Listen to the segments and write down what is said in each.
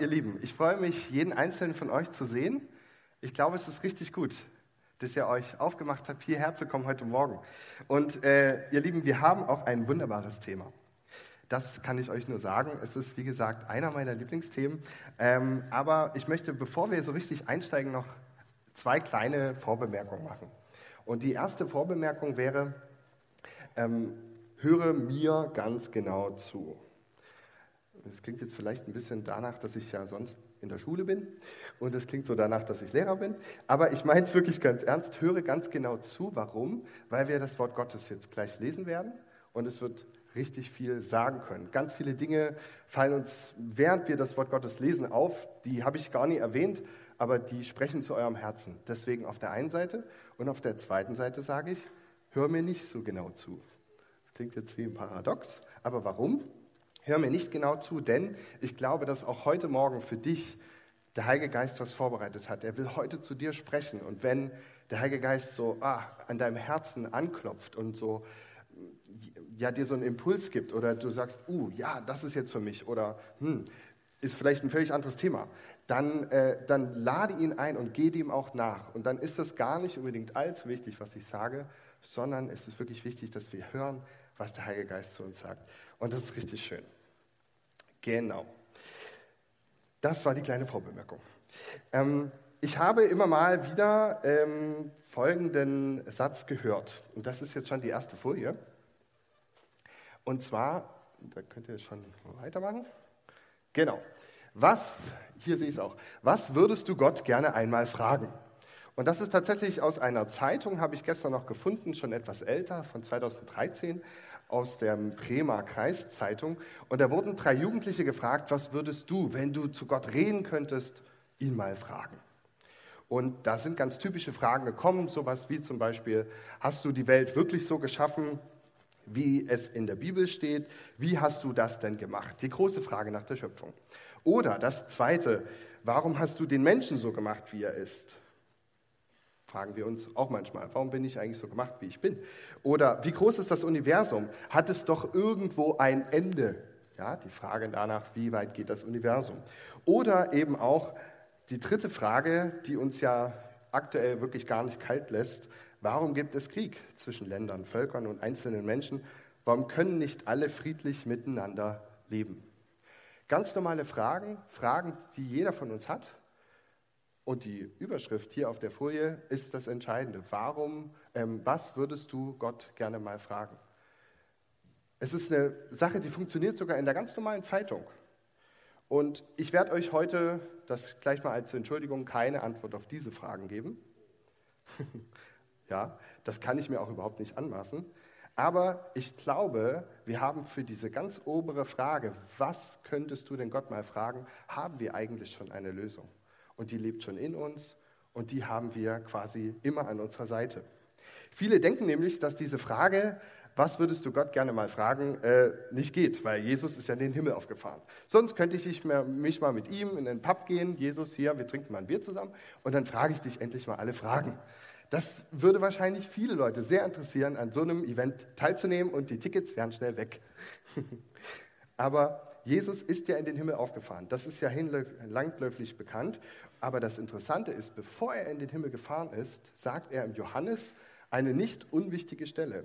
Ihr Lieben. Ich freue mich, jeden einzelnen von euch zu sehen. Ich glaube, es ist richtig gut, dass ihr euch aufgemacht habt, hierher zu kommen heute Morgen. Und äh, ihr Lieben, wir haben auch ein wunderbares Thema. Das kann ich euch nur sagen. Es ist, wie gesagt, einer meiner Lieblingsthemen. Ähm, aber ich möchte, bevor wir so richtig einsteigen, noch zwei kleine Vorbemerkungen machen. Und die erste Vorbemerkung wäre, ähm, höre mir ganz genau zu. Das klingt jetzt vielleicht ein bisschen danach, dass ich ja sonst in der Schule bin und es klingt so danach, dass ich Lehrer bin. Aber ich meine es wirklich ganz ernst. Höre ganz genau zu. Warum? Weil wir das Wort Gottes jetzt gleich lesen werden und es wird richtig viel sagen können. Ganz viele Dinge fallen uns, während wir das Wort Gottes lesen, auf. Die habe ich gar nie erwähnt, aber die sprechen zu eurem Herzen. Deswegen auf der einen Seite und auf der zweiten Seite sage ich, hör mir nicht so genau zu. Klingt jetzt wie ein Paradox, aber warum? Hör mir nicht genau zu, denn ich glaube, dass auch heute Morgen für dich der Heilige Geist was vorbereitet hat. Er will heute zu dir sprechen. Und wenn der Heilige Geist so ah, an deinem Herzen anklopft und so ja, dir so einen Impuls gibt oder du sagst, uh, ja, das ist jetzt für mich oder hm, ist vielleicht ein völlig anderes Thema, dann, äh, dann lade ihn ein und geh dem auch nach. Und dann ist es gar nicht unbedingt allzu wichtig, was ich sage, sondern es ist wirklich wichtig, dass wir hören, was der Heilige Geist zu uns sagt. Und das ist richtig schön. Genau. Das war die kleine Vorbemerkung. Ähm, ich habe immer mal wieder ähm, folgenden Satz gehört. Und das ist jetzt schon die erste Folie. Und zwar, da könnt ihr schon weitermachen. Genau. Was, hier sehe ich es auch, was würdest du Gott gerne einmal fragen? Und das ist tatsächlich aus einer Zeitung, habe ich gestern noch gefunden, schon etwas älter, von 2013 aus der Bremer Kreiszeitung. Und da wurden drei Jugendliche gefragt, was würdest du, wenn du zu Gott reden könntest, ihn mal fragen? Und da sind ganz typische Fragen gekommen, sowas wie zum Beispiel, hast du die Welt wirklich so geschaffen, wie es in der Bibel steht? Wie hast du das denn gemacht? Die große Frage nach der Schöpfung. Oder das zweite, warum hast du den Menschen so gemacht, wie er ist? Fragen wir uns auch manchmal, warum bin ich eigentlich so gemacht, wie ich bin? Oder wie groß ist das Universum? Hat es doch irgendwo ein Ende? Ja, die Frage danach, wie weit geht das Universum? Oder eben auch die dritte Frage, die uns ja aktuell wirklich gar nicht kalt lässt, warum gibt es Krieg zwischen Ländern, Völkern und einzelnen Menschen? Warum können nicht alle friedlich miteinander leben? Ganz normale Fragen, Fragen, die jeder von uns hat, und die Überschrift hier auf der Folie ist das Entscheidende. Warum, ähm, was würdest du Gott gerne mal fragen? Es ist eine Sache, die funktioniert sogar in der ganz normalen Zeitung. Und ich werde euch heute, das gleich mal als Entschuldigung, keine Antwort auf diese Fragen geben. ja, das kann ich mir auch überhaupt nicht anmaßen. Aber ich glaube, wir haben für diese ganz obere Frage, was könntest du denn Gott mal fragen, haben wir eigentlich schon eine Lösung und die lebt schon in uns und die haben wir quasi immer an unserer Seite. Viele denken nämlich, dass diese Frage, was würdest du Gott gerne mal fragen, äh, nicht geht, weil Jesus ist ja in den Himmel aufgefahren. Sonst könnte ich mich mal mit ihm in den Pub gehen, Jesus hier, wir trinken mal ein Bier zusammen und dann frage ich dich endlich mal alle Fragen. Das würde wahrscheinlich viele Leute sehr interessieren, an so einem Event teilzunehmen und die Tickets wären schnell weg. Aber Jesus ist ja in den Himmel aufgefahren. Das ist ja langläufig bekannt. Aber das Interessante ist, bevor er in den Himmel gefahren ist, sagt er im Johannes eine nicht unwichtige Stelle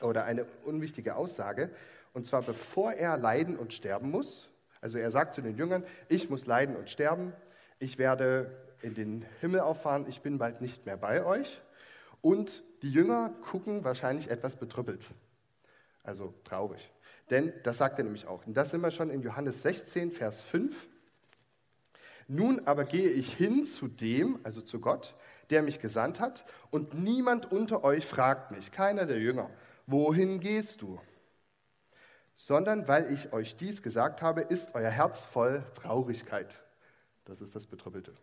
oder eine unwichtige Aussage. Und zwar bevor er leiden und sterben muss. Also er sagt zu den Jüngern, ich muss leiden und sterben. Ich werde in den Himmel auffahren. Ich bin bald nicht mehr bei euch. Und die Jünger gucken wahrscheinlich etwas betrüppelt. Also traurig. Denn das sagt er nämlich auch. Und das sind wir schon in Johannes 16, Vers 5. Nun aber gehe ich hin zu dem, also zu Gott, der mich gesandt hat, und niemand unter euch fragt mich, keiner der Jünger, wohin gehst du? Sondern weil ich euch dies gesagt habe, ist euer Herz voll Traurigkeit. Das ist das Betrüppelte.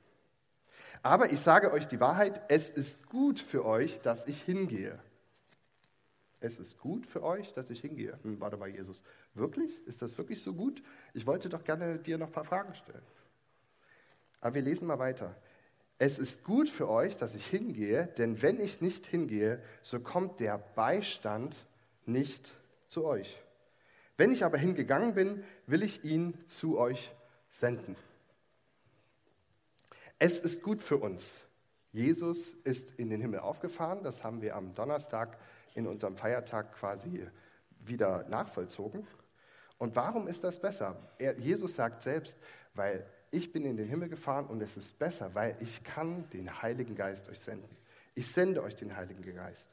Aber ich sage euch die Wahrheit, es ist gut für euch, dass ich hingehe. Es ist gut für euch, dass ich hingehe. Hm, warte mal, Jesus. Wirklich? Ist das wirklich so gut? Ich wollte doch gerne dir noch ein paar Fragen stellen. Aber wir lesen mal weiter. Es ist gut für euch, dass ich hingehe, denn wenn ich nicht hingehe, so kommt der Beistand nicht zu euch. Wenn ich aber hingegangen bin, will ich ihn zu euch senden. Es ist gut für uns. Jesus ist in den Himmel aufgefahren. Das haben wir am Donnerstag in unserem Feiertag quasi wieder nachvollzogen. Und warum ist das besser? Er, Jesus sagt selbst, weil ich bin in den Himmel gefahren und es ist besser, weil ich kann den Heiligen Geist euch senden. Ich sende euch den Heiligen Geist.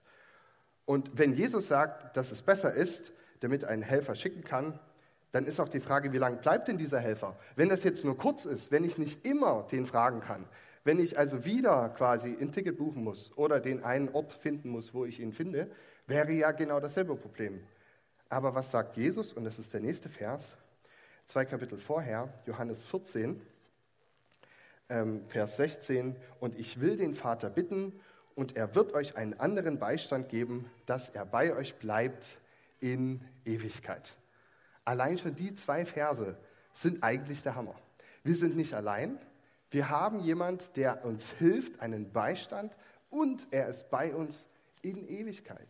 Und wenn Jesus sagt, dass es besser ist, damit einen Helfer schicken kann, dann ist auch die Frage, wie lange bleibt denn dieser Helfer? Wenn das jetzt nur kurz ist, wenn ich nicht immer den fragen kann, wenn ich also wieder quasi ein Ticket buchen muss oder den einen Ort finden muss, wo ich ihn finde, wäre ja genau dasselbe Problem. Aber was sagt Jesus? Und das ist der nächste Vers, zwei Kapitel vorher, Johannes 14, ähm, Vers 16. Und ich will den Vater bitten, und er wird euch einen anderen Beistand geben, dass er bei euch bleibt in Ewigkeit. Allein schon die zwei Verse sind eigentlich der Hammer. Wir sind nicht allein. Wir haben jemand, der uns hilft, einen Beistand und er ist bei uns in Ewigkeit.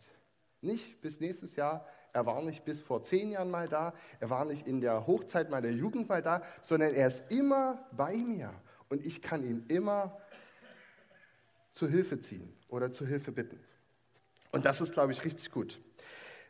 Nicht bis nächstes Jahr, er war nicht bis vor zehn Jahren mal da, er war nicht in der Hochzeit meiner Jugend mal da, sondern er ist immer bei mir und ich kann ihn immer zur Hilfe ziehen oder zur Hilfe bitten. Und das ist, glaube ich, richtig gut.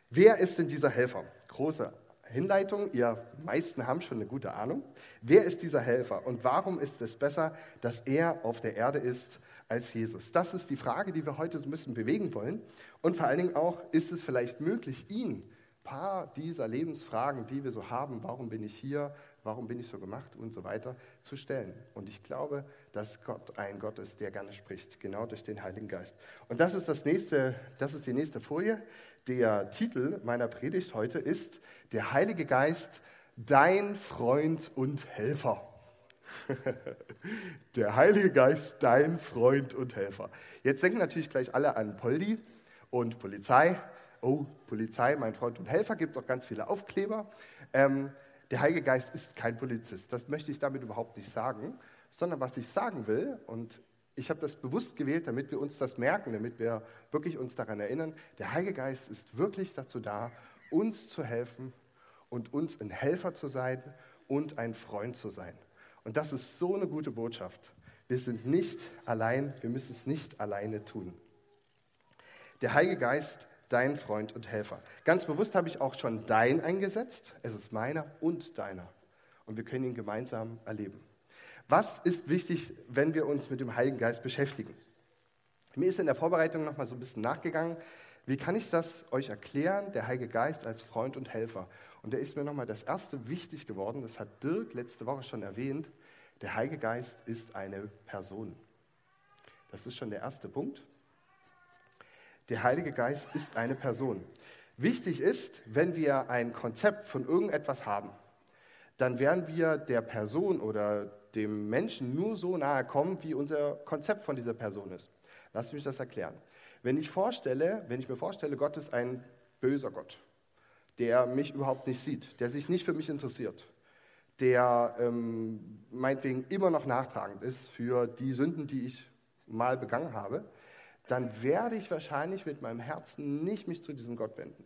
Wer ist denn dieser Helfer? Große Hinleitung, ihr meisten haben schon eine gute Ahnung. Wer ist dieser Helfer und warum ist es besser, dass er auf der Erde ist als Jesus? Das ist die Frage, die wir heute so ein bisschen bewegen wollen. Und vor allen Dingen auch, ist es vielleicht möglich, ihn ein paar dieser Lebensfragen, die wir so haben, warum bin ich hier, warum bin ich so gemacht und so weiter, zu stellen. Und ich glaube, dass Gott ein Gott ist, der gerne spricht, genau durch den Heiligen Geist. Und das ist, das nächste, das ist die nächste Folie. Der Titel meiner Predigt heute ist Der Heilige Geist, dein Freund und Helfer. Der Heilige Geist, dein Freund und Helfer. Jetzt denken natürlich gleich alle an Poldi und Polizei. Oh, Polizei, mein Freund und Helfer, gibt es auch ganz viele Aufkleber. Ähm, der Heilige Geist ist kein Polizist. Das möchte ich damit überhaupt nicht sagen, sondern was ich sagen will, und ich habe das bewusst gewählt, damit wir uns das merken, damit wir wirklich uns daran erinnern. Der Heilige Geist ist wirklich dazu da, uns zu helfen und uns ein Helfer zu sein und ein Freund zu sein. Und das ist so eine gute Botschaft. Wir sind nicht allein, wir müssen es nicht alleine tun. Der Heilige Geist, dein Freund und Helfer. Ganz bewusst habe ich auch schon dein eingesetzt. Es ist meiner und deiner. Und wir können ihn gemeinsam erleben. Was ist wichtig, wenn wir uns mit dem Heiligen Geist beschäftigen? Mir ist in der Vorbereitung noch mal so ein bisschen nachgegangen, wie kann ich das euch erklären, der Heilige Geist als Freund und Helfer? Und da ist mir noch mal das erste wichtig geworden, das hat Dirk letzte Woche schon erwähnt, der Heilige Geist ist eine Person. Das ist schon der erste Punkt. Der Heilige Geist ist eine Person. Wichtig ist, wenn wir ein Konzept von irgendetwas haben, dann werden wir der Person oder dem Menschen nur so nahe kommen, wie unser Konzept von dieser Person ist. Lass mich das erklären. Wenn ich, vorstelle, wenn ich mir vorstelle, Gott ist ein böser Gott, der mich überhaupt nicht sieht, der sich nicht für mich interessiert, der ähm, meinetwegen immer noch nachtragend ist für die Sünden, die ich mal begangen habe, dann werde ich wahrscheinlich mit meinem Herzen nicht mich zu diesem Gott wenden.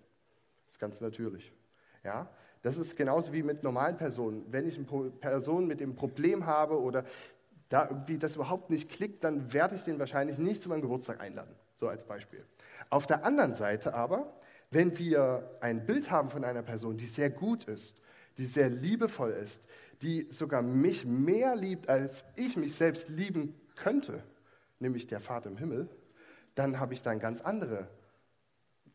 Das ist ganz natürlich. Ja? Das ist genauso wie mit normalen Personen. Wenn ich eine Person mit dem Problem habe oder da irgendwie das überhaupt nicht klickt, dann werde ich den wahrscheinlich nicht zu meinem Geburtstag einladen. So als Beispiel. Auf der anderen Seite aber, wenn wir ein Bild haben von einer Person, die sehr gut ist, die sehr liebevoll ist, die sogar mich mehr liebt, als ich mich selbst lieben könnte, nämlich der Vater im Himmel, dann habe ich dann ganz andere,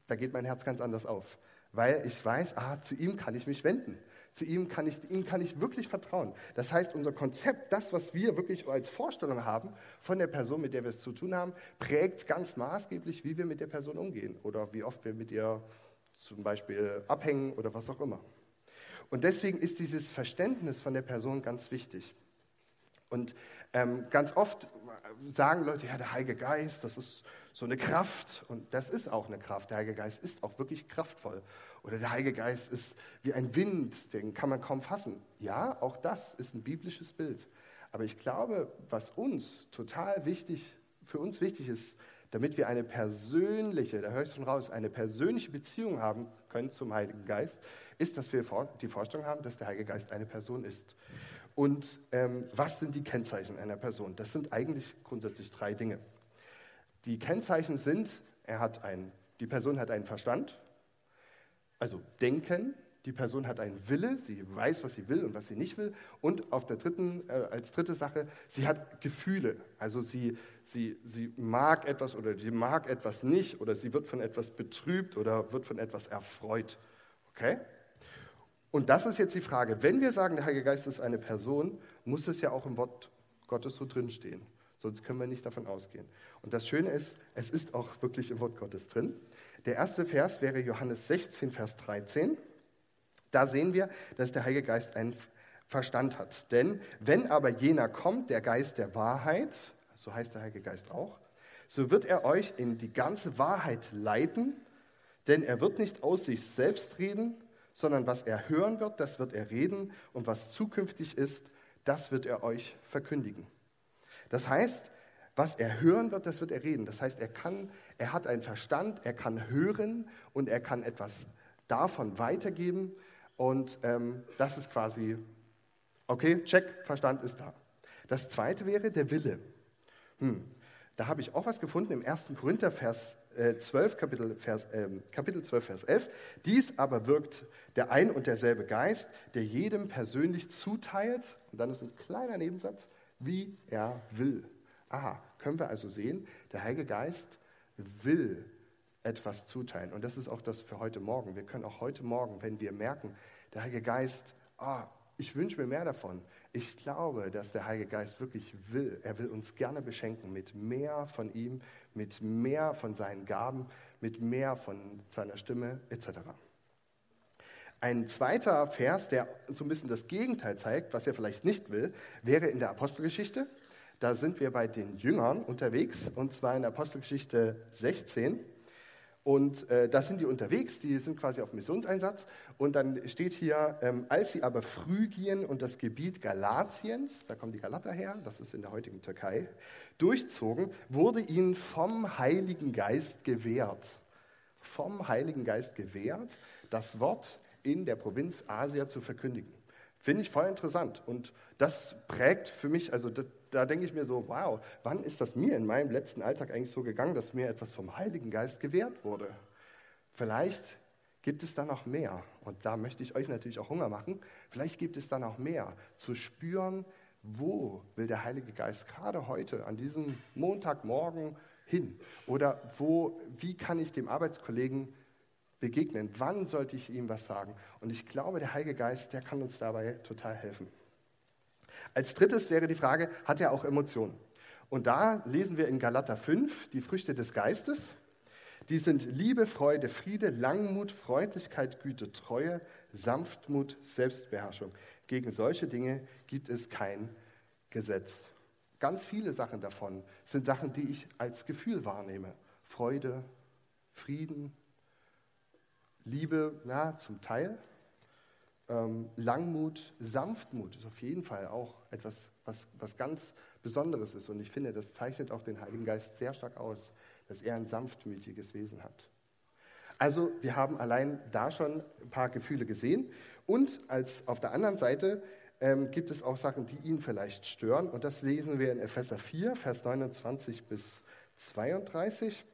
da geht mein Herz ganz anders auf weil ich weiß, ah, zu ihm kann ich mich wenden. Zu ihm kann ich, ihm kann ich wirklich vertrauen. Das heißt, unser Konzept, das, was wir wirklich als Vorstellung haben von der Person, mit der wir es zu tun haben, prägt ganz maßgeblich, wie wir mit der Person umgehen oder wie oft wir mit ihr zum Beispiel abhängen oder was auch immer. Und deswegen ist dieses Verständnis von der Person ganz wichtig. Und Ähm, ganz oft sagen Leute, ja, der Heilige Geist, das ist so eine Kraft. Und das ist auch eine Kraft. Der Heilige Geist ist auch wirklich kraftvoll. Oder der Heilige Geist ist wie ein Wind, den kann man kaum fassen. Ja, auch das ist ein biblisches Bild. Aber ich glaube, was uns total wichtig, für uns wichtig ist, damit wir eine persönliche, da höre ich schon raus, eine persönliche Beziehung haben können zum Heiligen Geist, ist, dass wir die Vorstellung haben, dass der Heilige Geist eine Person ist. Und ähm, was sind die Kennzeichen einer Person? Das sind eigentlich grundsätzlich drei Dinge. Die Kennzeichen sind, er hat ein, die Person hat einen Verstand, also Denken, die Person hat einen Wille, sie weiß, was sie will und was sie nicht will. Und auf der dritten, äh, als dritte Sache, sie hat Gefühle. Also sie, sie, sie mag etwas oder sie mag etwas nicht oder sie wird von etwas betrübt oder wird von etwas erfreut. Okay? Und das ist jetzt die Frage. Wenn wir sagen, der Heilige Geist ist eine Person, muss es ja auch im Wort Gottes so drinstehen. Sonst können wir nicht davon ausgehen. Und das Schöne ist, es ist auch wirklich im Wort Gottes drin. Der erste Vers wäre Johannes 16, Vers 13. Da sehen wir, dass der Heilige Geist einen Verstand hat. Denn wenn aber jener kommt, der Geist der Wahrheit, so heißt der Heilige Geist auch, so wird er euch in die ganze Wahrheit leiten, denn er wird nicht aus sich selbst reden, sondern was er hören wird, das wird er reden und was zukünftig ist, das wird er euch verkündigen. Das heißt, was er hören wird, das wird er reden. Das heißt, er kann, er hat einen Verstand, er kann hören und er kann etwas davon weitergeben und ähm, das ist quasi, okay, check, Verstand ist da. Das zweite wäre der Wille. Hm, da habe ich auch was gefunden im 1. Korinther, Vers äh, 12, Kapitel, Vers, äh, Kapitel 12, Vers 11. Dies aber wirkt der ein und derselbe Geist, der jedem persönlich zuteilt, und dann ist ein kleiner Nebensatz, wie er will. Aha, können wir also sehen, der Heilige Geist will etwas zuteilen. Und das ist auch das für heute Morgen. Wir können auch heute Morgen, wenn wir merken, der Heilige Geist, oh, ich wünsche mir mehr davon. Ich glaube, dass der Heilige Geist wirklich will. Er will uns gerne beschenken mit mehr von ihm, mit mehr von seinen Gaben, mit mehr von seiner Stimme etc. Ein zweiter Vers, der so ein bisschen das Gegenteil zeigt, was er vielleicht nicht will, wäre in der Apostelgeschichte. Da sind wir bei den Jüngern unterwegs, und zwar in Apostelgeschichte 16. Und äh, da sind die unterwegs, die sind quasi auf Missionseinsatz. Und dann steht hier, ähm, als sie aber Phrygien und das Gebiet Galatiens, da kommen die Galater her, das ist in der heutigen Türkei, durchzogen, wurde ihnen vom Heiligen Geist gewährt. Vom Heiligen Geist gewährt, das Wort in der Provinz Asia zu verkündigen. Finde ich voll interessant. Und das prägt für mich, also das, da denke ich mir so, wow, wann ist das mir in meinem letzten Alltag eigentlich so gegangen, dass mir etwas vom Heiligen Geist gewährt wurde? Vielleicht gibt es da noch mehr. Und da möchte ich euch natürlich auch Hunger machen. Vielleicht gibt es da noch mehr. Zu spüren, wo will der Heilige Geist gerade heute, an diesem Montagmorgen hin? Oder wo, wie kann ich dem Arbeitskollegen begegnen? Wann sollte ich ihm was sagen? Und ich glaube, der Heilige Geist, der kann uns dabei total helfen. Als drittes wäre die Frage, hat er auch Emotionen? Und da lesen wir in Galater 5 die Früchte des Geistes. Die sind Liebe, Freude, Friede, Langmut, Freundlichkeit, Güte, Treue, Sanftmut, Selbstbeherrschung. Gegen solche Dinge gibt es kein Gesetz. Ganz viele Sachen davon sind Sachen, die ich als Gefühl wahrnehme. Freude, Frieden, Liebe, ja, zum Teil, ähm, Langmut, Sanftmut ist auf jeden Fall auch etwas, was, was ganz Besonderes ist. Und ich finde, das zeichnet auch den Heiligen Geist sehr stark aus, dass er ein sanftmütiges Wesen hat. Also wir haben allein da schon ein paar Gefühle gesehen. Und als auf der anderen Seite ähm, gibt es auch Sachen, die ihn vielleicht stören. Und das lesen wir in Epheser 4, Vers 29 bis 32.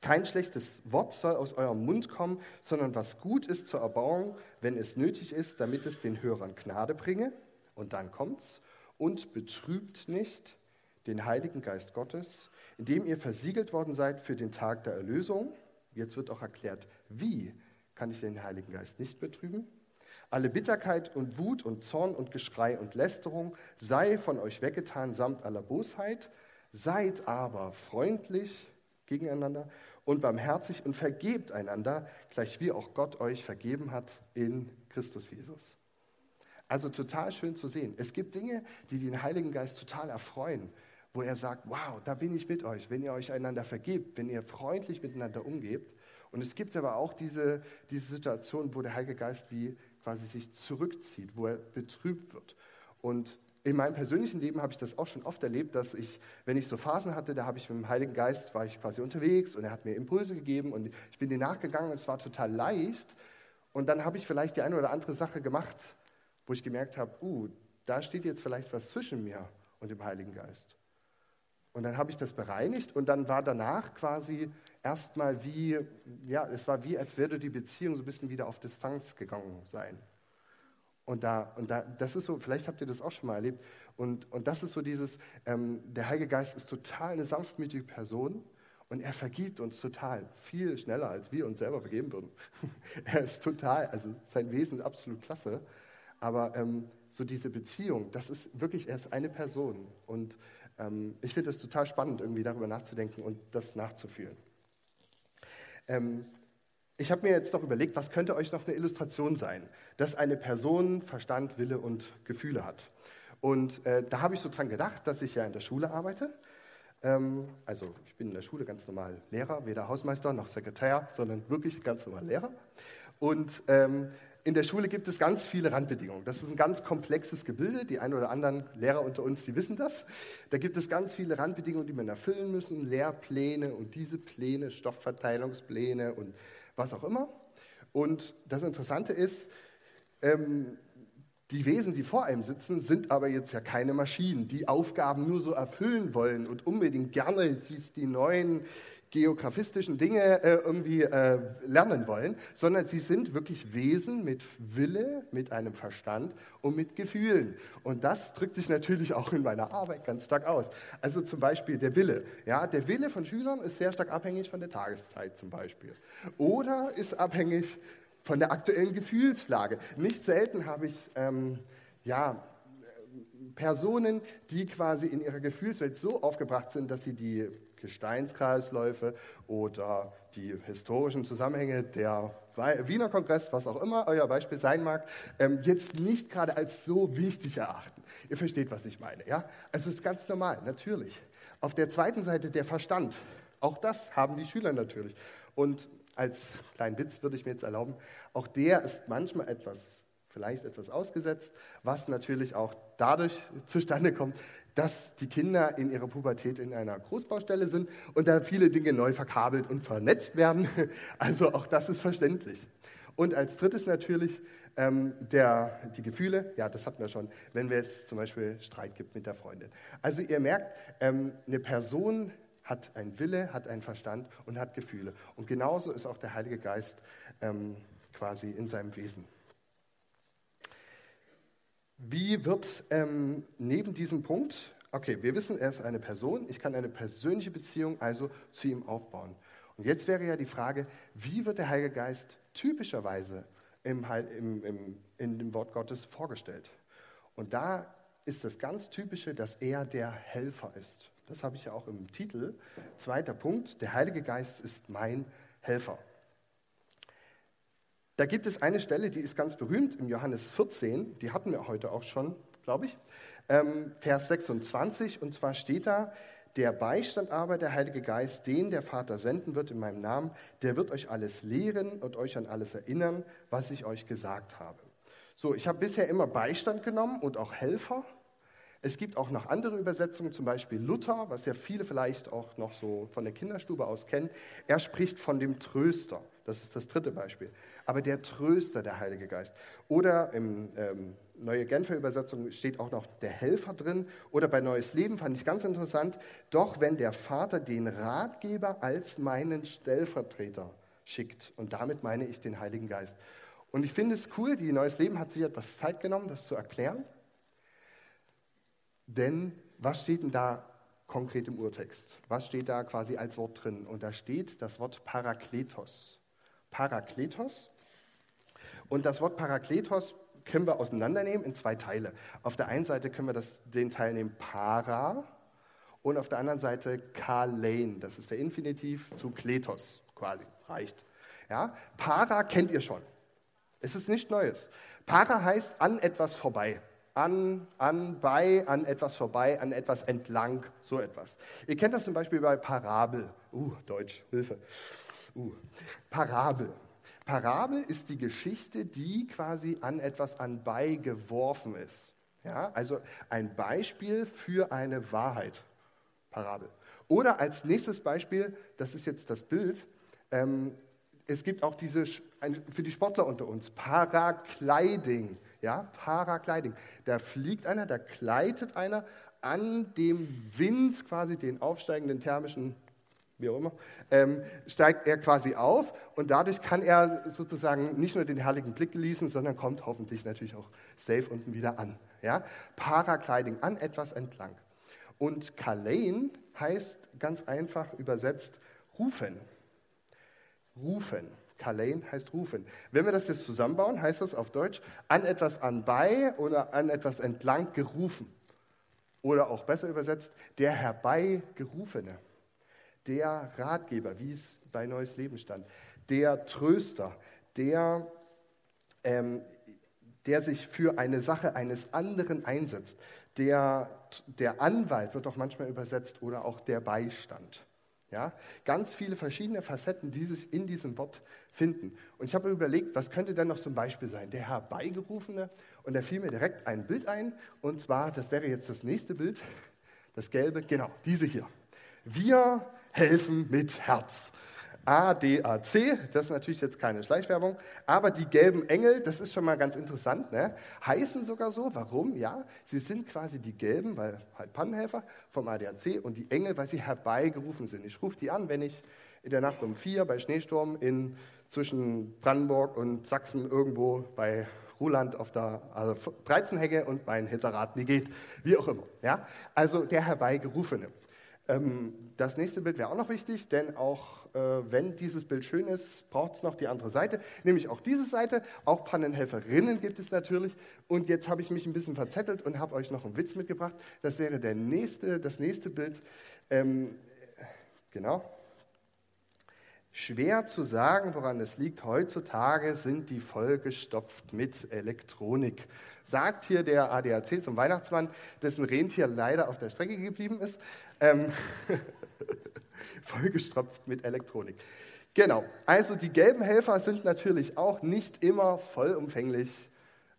Kein schlechtes Wort soll aus eurem Mund kommen, sondern was gut ist zur Erbauung, wenn es nötig ist, damit es den Hörern Gnade bringe. Und dann kommt's. Und betrübt nicht den Heiligen Geist Gottes, indem ihr versiegelt worden seid für den Tag der Erlösung. Jetzt wird auch erklärt, wie kann ich den Heiligen Geist nicht betrüben? Alle Bitterkeit und Wut und Zorn und Geschrei und Lästerung sei von euch weggetan samt aller Bosheit. Seid aber freundlich gegeneinander und barmherzig und vergebt einander, gleich wie auch Gott euch vergeben hat in Christus Jesus. Also total schön zu sehen. Es gibt Dinge, die den Heiligen Geist total erfreuen, wo er sagt, wow, da bin ich mit euch, wenn ihr euch einander vergebt, wenn ihr freundlich miteinander umgebt. Und es gibt aber auch diese, diese Situation, wo der Heilige Geist wie quasi sich zurückzieht, wo er betrübt wird. Und in meinem persönlichen Leben habe ich das auch schon oft erlebt, dass ich, wenn ich so Phasen hatte, da habe ich mit dem Heiligen Geist, war ich quasi unterwegs und er hat mir Impulse gegeben und ich bin denen nachgegangen und es war total leicht. Und dann habe ich vielleicht die eine oder andere Sache gemacht, wo ich gemerkt habe, uh, da steht jetzt vielleicht was zwischen mir und dem Heiligen Geist. Und dann habe ich das bereinigt und dann war danach quasi erstmal wie, ja, es war wie, als würde die Beziehung so ein bisschen wieder auf Distanz gegangen sein. Und, da, und da, das ist so, vielleicht habt ihr das auch schon mal erlebt. Und, und das ist so dieses, ähm, der Heilige Geist ist total eine sanftmütige Person und er vergibt uns total, viel schneller, als wir uns selber vergeben würden. er ist total, also sein Wesen ist absolut klasse. Aber ähm, so diese Beziehung, das ist wirklich, er ist eine Person. Und ähm, ich finde es total spannend, irgendwie darüber nachzudenken und das nachzufühlen. Ähm, ich habe mir jetzt noch überlegt, was könnte euch noch eine Illustration sein, dass eine Person Verstand, Wille und Gefühle hat. Und äh, da habe ich so dran gedacht, dass ich ja in der Schule arbeite. Ähm, also ich bin in der Schule ganz normal Lehrer, weder Hausmeister noch Sekretär, sondern wirklich ganz normal Lehrer. Und ähm, in der Schule gibt es ganz viele Randbedingungen. Das ist ein ganz komplexes Gebilde. Die ein oder anderen Lehrer unter uns, die wissen das. Da gibt es ganz viele Randbedingungen, die man erfüllen müssen. Lehrpläne und diese Pläne, Stoffverteilungspläne und was auch immer. Und das Interessante ist, ähm, die Wesen, die vor einem sitzen, sind aber jetzt ja keine Maschinen, die Aufgaben nur so erfüllen wollen und unbedingt gerne sich die neuen geografistischen Dinge äh, irgendwie äh, lernen wollen, sondern sie sind wirklich Wesen mit Wille, mit einem Verstand und mit Gefühlen. Und das drückt sich natürlich auch in meiner Arbeit ganz stark aus. Also zum Beispiel der Wille. Ja, der Wille von Schülern ist sehr stark abhängig von der Tageszeit zum Beispiel. Oder ist abhängig von der aktuellen Gefühlslage. Nicht selten habe ich ähm, ja, Personen, die quasi in ihrer Gefühlswelt so aufgebracht sind, dass sie die Gesteinskreisläufe oder die historischen Zusammenhänge der Wiener Kongress, was auch immer euer Beispiel sein mag, ähm, jetzt nicht gerade als so wichtig erachten. Ihr versteht, was ich meine. Ja? Also es ist ganz normal, natürlich. Auf der zweiten Seite der Verstand. Auch das haben die Schüler natürlich. Und als kleinen Witz würde ich mir jetzt erlauben, auch der ist manchmal etwas, vielleicht etwas ausgesetzt, was natürlich auch dadurch zustande kommt, dass die Kinder in ihrer Pubertät in einer Großbaustelle sind und da viele Dinge neu verkabelt und vernetzt werden. Also auch das ist verständlich. Und als drittes natürlich ähm, der, die Gefühle, ja, das hatten wir schon, wenn es zum Beispiel Streit gibt mit der Freundin. Also ihr merkt, ähm, eine Person hat einen Wille, hat einen Verstand und hat Gefühle. Und genauso ist auch der Heilige Geist ähm, quasi in seinem Wesen. Wie wird ähm, neben diesem Punkt, okay, wir wissen, er ist eine Person, ich kann eine persönliche Beziehung also zu ihm aufbauen. Und jetzt wäre ja die Frage, wie wird der Heilige Geist typischerweise im, im, im, in dem Wort Gottes vorgestellt? Und da ist das ganz Typische, dass er der Helfer ist. Das habe ich ja auch im Titel. Zweiter Punkt, der Heilige Geist ist mein Helfer. Da gibt es eine Stelle, die ist ganz berühmt, im Johannes 14, die hatten wir heute auch schon, glaube ich, ähm, Vers 26, und zwar steht da, der Beistand aber, der Heilige Geist, den der Vater senden wird in meinem Namen, der wird euch alles lehren und euch an alles erinnern, was ich euch gesagt habe. So, ich habe bisher immer Beistand genommen und auch Helfer. Es gibt auch noch andere Übersetzungen, zum Beispiel Luther, was ja viele vielleicht auch noch so von der Kinderstube aus kennen. Er spricht von dem Tröster. Das ist das dritte Beispiel. Aber der Tröster, der Heilige Geist. Oder im ähm, Neue Genfer Übersetzung steht auch noch der Helfer drin. Oder bei Neues Leben fand ich ganz interessant. Doch wenn der Vater den Ratgeber als meinen Stellvertreter schickt. Und damit meine ich den Heiligen Geist. Und ich finde es cool, die Neues Leben hat sich etwas Zeit genommen, das zu erklären. Denn was steht denn da konkret im Urtext? Was steht da quasi als Wort drin? Und da steht das Wort Parakletos. Parakletos. Und das Wort Parakletos können wir auseinandernehmen in zwei Teile. Auf der einen Seite können wir das, den Teil nehmen para und auf der anderen Seite kalein. Das ist der Infinitiv zu kletos quasi. Reicht. Ja? Para kennt ihr schon. Es ist nicht Neues. Para heißt an etwas vorbei. An, an, bei, an etwas vorbei, an etwas entlang, so etwas. Ihr kennt das zum Beispiel bei Parabel. Uh, Deutsch, Hilfe. Uh, Parabel. Parabel ist die Geschichte, die quasi an etwas anbei geworfen ist. Ja, also ein Beispiel für eine Wahrheit. Parabel. Oder als nächstes Beispiel, das ist jetzt das Bild, ähm, es gibt auch diese, für die Sportler unter uns, Paragliding. Ja, Paragliding. Da fliegt einer, da gleitet einer an dem Wind, quasi den aufsteigenden thermischen, wie auch immer, ähm, steigt er quasi auf und dadurch kann er sozusagen nicht nur den herrlichen Blick genießen, sondern kommt hoffentlich natürlich auch safe unten wieder an. Ja? Paragliding, an etwas entlang. Und Kalein heißt ganz einfach übersetzt rufen. Rufen. Kalein heißt rufen. Wenn wir das jetzt zusammenbauen, heißt das auf Deutsch an etwas anbei oder an etwas entlang gerufen. Oder auch besser übersetzt, der herbeigerufene, der Ratgeber, wie es bei Neues Leben stand, der Tröster, der, ähm, der sich für eine Sache eines anderen einsetzt. Der, der Anwalt wird auch manchmal übersetzt oder auch der Beistand. Ja, ganz viele verschiedene Facetten, die sich in diesem Wort finden. Und ich habe überlegt, was könnte denn noch zum Beispiel sein? Der Herbeigerufene. Und da fiel mir direkt ein Bild ein. Und zwar, das wäre jetzt das nächste Bild, das gelbe, genau, diese hier. Wir helfen mit Herz. ADAC, das ist natürlich jetzt keine Schleichwerbung, aber die gelben Engel, das ist schon mal ganz interessant, ne? heißen sogar so. Warum? Ja, sie sind quasi die gelben, weil halt Pannenhelfer vom ADAC und die Engel, weil sie herbeigerufen sind. Ich rufe die an, wenn ich in der Nacht um vier bei Schneesturm in, zwischen Brandenburg und Sachsen irgendwo bei Ruland auf der also Breizenhecke und mein Hinterrad nie geht, wie auch immer. Ja? Also der Herbeigerufene. Ähm, das nächste Bild wäre auch noch wichtig, denn auch äh, wenn dieses Bild schön ist, braucht es noch die andere Seite, nämlich auch diese Seite. Auch Pannenhelferinnen gibt es natürlich. Und jetzt habe ich mich ein bisschen verzettelt und habe euch noch einen Witz mitgebracht. Das wäre der nächste, das nächste Bild. Ähm, genau. Schwer zu sagen, woran es liegt. Heutzutage sind die vollgestopft mit Elektronik. Sagt hier der ADAC zum Weihnachtsmann, dessen Rentier leider auf der Strecke geblieben ist. Ähm vollgestopft mit Elektronik. Genau, also die gelben Helfer sind natürlich auch nicht immer vollumfänglich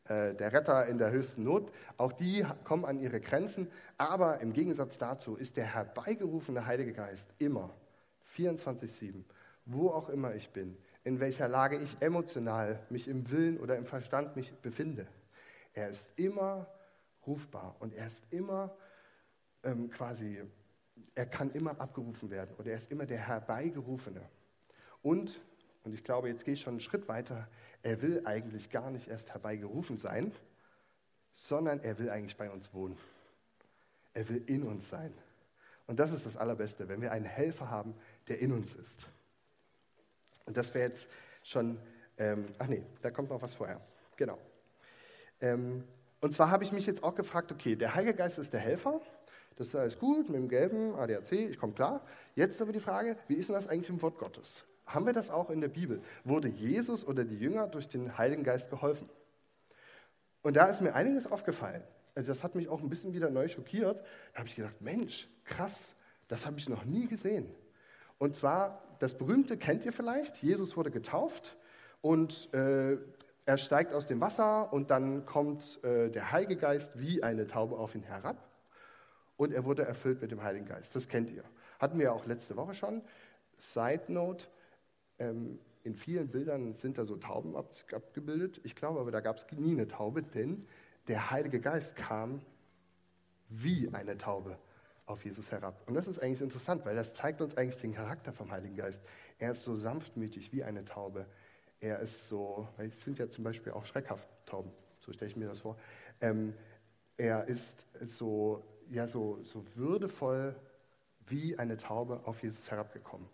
äh, der Retter in der höchsten Not. Auch die kommen an ihre Grenzen. Aber im Gegensatz dazu ist der herbeigerufene Heilige Geist immer 24-7, wo auch immer ich bin, in welcher Lage ich emotional mich im Willen oder im Verstand mich befinde. Er ist immer rufbar und er ist immer ähm, quasi er kann immer abgerufen werden oder er ist immer der Herbeigerufene. Und, und ich glaube, jetzt gehe ich schon einen Schritt weiter, er will eigentlich gar nicht erst herbeigerufen sein, sondern er will eigentlich bei uns wohnen. Er will in uns sein. Und das ist das Allerbeste, wenn wir einen Helfer haben, der in uns ist. Und das wäre jetzt schon, ähm, ach nee, da kommt noch was vorher. Genau. Ähm, und zwar habe ich mich jetzt auch gefragt, okay, der Heilige Geist ist der Helfer das ist alles gut mit dem gelben ADAC, ich komme klar. Jetzt aber die Frage, wie ist denn das eigentlich im Wort Gottes? Haben wir das auch in der Bibel? Wurde Jesus oder die Jünger durch den Heiligen Geist geholfen? Und da ist mir einiges aufgefallen. Also das hat mich auch ein bisschen wieder neu schockiert. Da habe ich gedacht, Mensch, krass, das habe ich noch nie gesehen. Und zwar, das berühmte kennt ihr vielleicht, Jesus wurde getauft und äh, er steigt aus dem Wasser und dann kommt äh, der Heilige Geist wie eine Taube auf ihn herab und er wurde erfüllt mit dem Heiligen Geist. Das kennt ihr. Hatten wir auch letzte Woche schon. Side Note, ähm, in vielen Bildern sind da so Tauben abgebildet. Ich glaube aber, da gab es nie eine Taube, denn der Heilige Geist kam wie eine Taube auf Jesus herab. Und das ist eigentlich interessant, weil das zeigt uns eigentlich den Charakter vom Heiligen Geist. Er ist so sanftmütig wie eine Taube. Er ist so, weil es sind ja zum Beispiel auch schreckhaft Tauben, so stelle ich mir das vor. Ähm, er ist so ja so, so würdevoll wie eine Taube auf Jesus herabgekommen.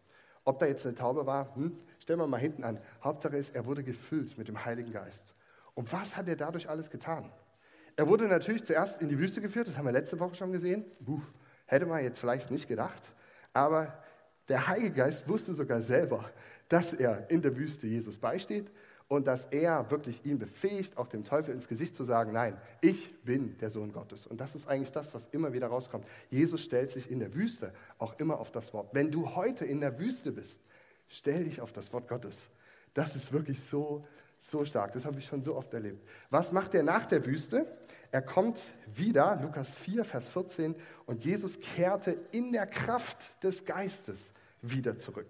Ob da jetzt eine Taube war, hm, stellen wir mal hinten an. Hauptsache ist, er wurde gefüllt mit dem Heiligen Geist. Und was hat er dadurch alles getan? Er wurde natürlich zuerst in die Wüste geführt, das haben wir letzte Woche schon gesehen. Buh, hätte man jetzt vielleicht nicht gedacht. Aber der Heilige Geist wusste sogar selber, dass er in der Wüste Jesus beisteht und dass er wirklich ihn befähigt, auch dem Teufel ins Gesicht zu sagen, nein, ich bin der Sohn Gottes. Und das ist eigentlich das, was immer wieder rauskommt. Jesus stellt sich in der Wüste auch immer auf das Wort. Wenn du heute in der Wüste bist, stell dich auf das Wort Gottes. Das ist wirklich so, so stark. Das habe ich schon so oft erlebt. Was macht er nach der Wüste? Er kommt wieder, Lukas 4, Vers 14, und Jesus kehrte in der Kraft des Geistes wieder zurück